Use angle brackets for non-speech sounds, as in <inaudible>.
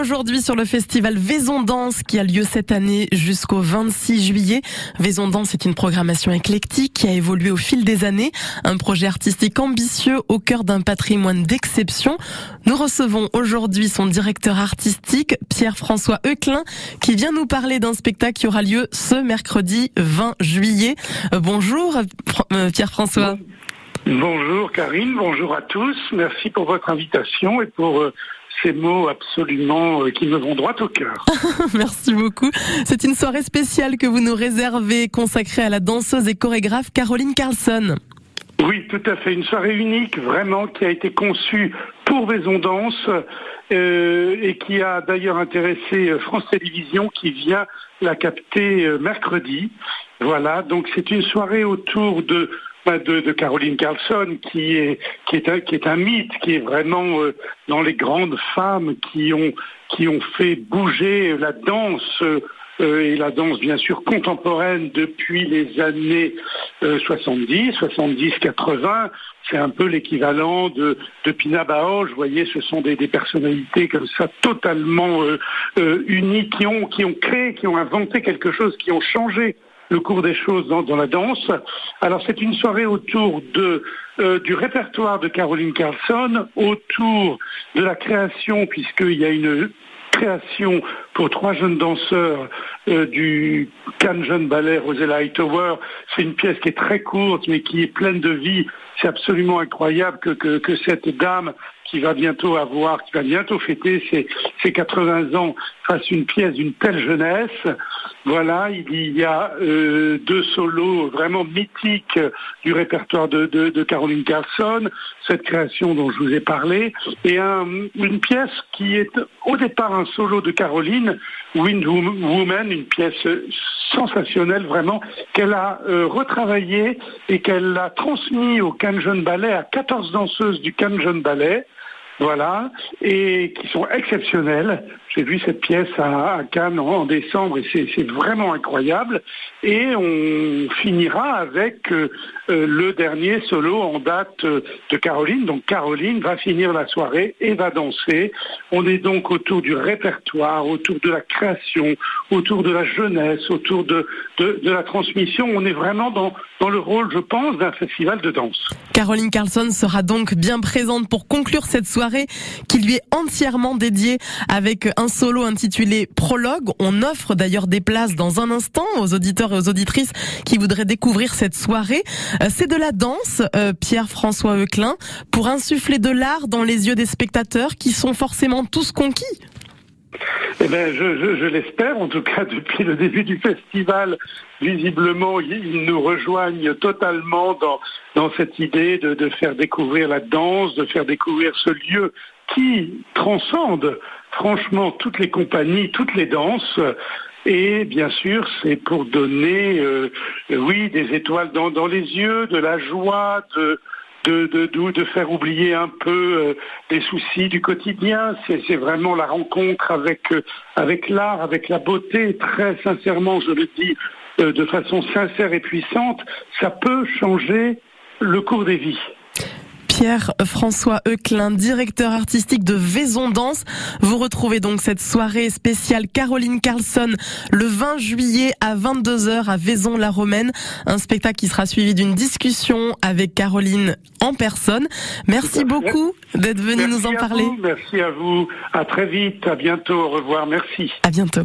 aujourd'hui sur le festival Vaison Danse qui a lieu cette année jusqu'au 26 juillet. Vaison Danse est une programmation éclectique qui a évolué au fil des années, un projet artistique ambitieux au cœur d'un patrimoine d'exception. Nous recevons aujourd'hui son directeur artistique, Pierre-François Euclin, qui vient nous parler d'un spectacle qui aura lieu ce mercredi 20 juillet. Euh, bonjour euh, Pierre-François. Bonjour Karine, bonjour à tous. Merci pour votre invitation et pour euh, ces mots absolument qui me vont droit au cœur. <laughs> Merci beaucoup. C'est une soirée spéciale que vous nous réservez consacrée à la danseuse et chorégraphe Caroline Carlson. Oui, tout à fait. Une soirée unique, vraiment, qui a été conçue pour Vaison Danse euh, et qui a d'ailleurs intéressé euh, France Télévisions qui vient la capter euh, mercredi. Voilà, donc c'est une soirée autour de de, Caroline Carlson, qui est, qui, est un, qui est un mythe, qui est vraiment euh, dans les grandes femmes qui ont, qui ont fait bouger la danse euh, et la danse bien sûr contemporaine depuis les années 70, 70, 80. C'est un peu l'équivalent de, de Pina Bausch. Vous voyez, ce sont des, personnalités comme ça totalement euh, euh, unies qui ont, qui ont créé, qui ont inventé quelque chose, qui ont changé le cours des choses dans, la danse. Alors c'est une soirée autour euh, du répertoire de Caroline Carlson, autour de la création, puisqu'il y a une création pour trois jeunes danseurs euh, du Cannes Jeune Ballet Rosella Hightower. C'est une pièce qui est très courte mais qui est pleine de vie. C'est absolument incroyable que, que, cette dame qui va bientôt avoir, qui va bientôt fêter ses, ses 80 ans, fasse une pièce d'une telle jeunesse. Voilà, il y a euh, deux solos vraiment mythiques du répertoire de, de, Caroline Carlson, cette création dont je vous ai parlé, et un, une pièce qui est au départ un solo de Caroline, Wind Woman, une pièce sensationnelle vraiment, qu'elle a euh, retravaillée et qu'elle a transmis au Jeune Ballet, à 14 danseuses du Jeune Ballet, voilà, et qui sont exceptionnelles. J'ai vu cette pièce à, Cannes en, décembre et c'est vraiment incroyable. Et on finira avec euh, euh, le dernier solo en date euh, de Caroline. Donc Caroline va finir la soirée et va danser. On est donc autour du répertoire, autour de la création, autour de la jeunesse, autour de, de, de la transmission. On est vraiment dans, dans le rôle, je pense, d'un festival de danse. Caroline Carlson sera donc bien présente pour conclure cette soirée qui lui est entièrement dédiée avec un solo intitulé Prologue. On offre d'ailleurs des places dans un instant aux auditeurs et aux auditrices qui voudraient découvrir cette soirée. Euh, c'est de la danse, euh, Pierre-François Euclin, pour insuffler de l'art dans les yeux des spectateurs qui sont forcément tous conquis. Eh bien, je, l'espère. En tout cas, <laughs> depuis le début du festival, visiblement, ils nous rejoignent totalement dans, dans cette idée de, de faire découvrir la danse, de faire découvrir ce lieu qui transcende franchement toutes les compagnies, toutes les danses. Et bien sûr, c'est pour donner, euh, oui, des étoiles dans, dans les yeux, de la joie, de, de, faire oublier un peu euh, les soucis du quotidien. C'est vraiment la rencontre avec, euh, avec l'art, avec la beauté. Très sincèrement, je le dis euh, de façon sincère et puissante, ça peut changer le cours des vies. Pierre-François Euclin, directeur artistique de Vaison Danse. Vous retrouvez donc cette soirée spéciale Caroline Carlson le 20 juillet à 22h à Vaison-la-Romaine. Un spectacle qui sera suivi d'une discussion avec Caroline en personne. Merci beaucoup d'être venu nous en parler. merci à vous. À très vite. À bientôt. Au revoir. Merci. À bientôt.